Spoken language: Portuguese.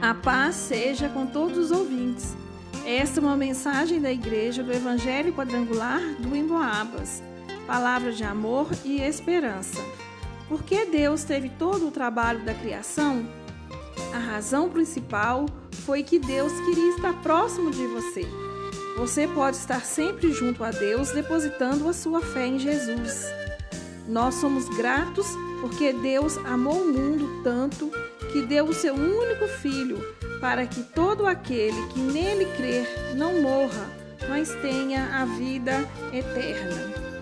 A paz seja com todos os ouvintes. Esta é uma mensagem da Igreja do Evangelho Quadrangular do Emboabas. Palavra de amor e esperança. Por que Deus teve todo o trabalho da criação? A razão principal foi que Deus queria estar próximo de você. Você pode estar sempre junto a Deus depositando a sua fé em Jesus. Nós somos gratos porque Deus amou o mundo tanto que deu o seu único filho para que todo aquele que nele crer não morra, mas tenha a vida eterna.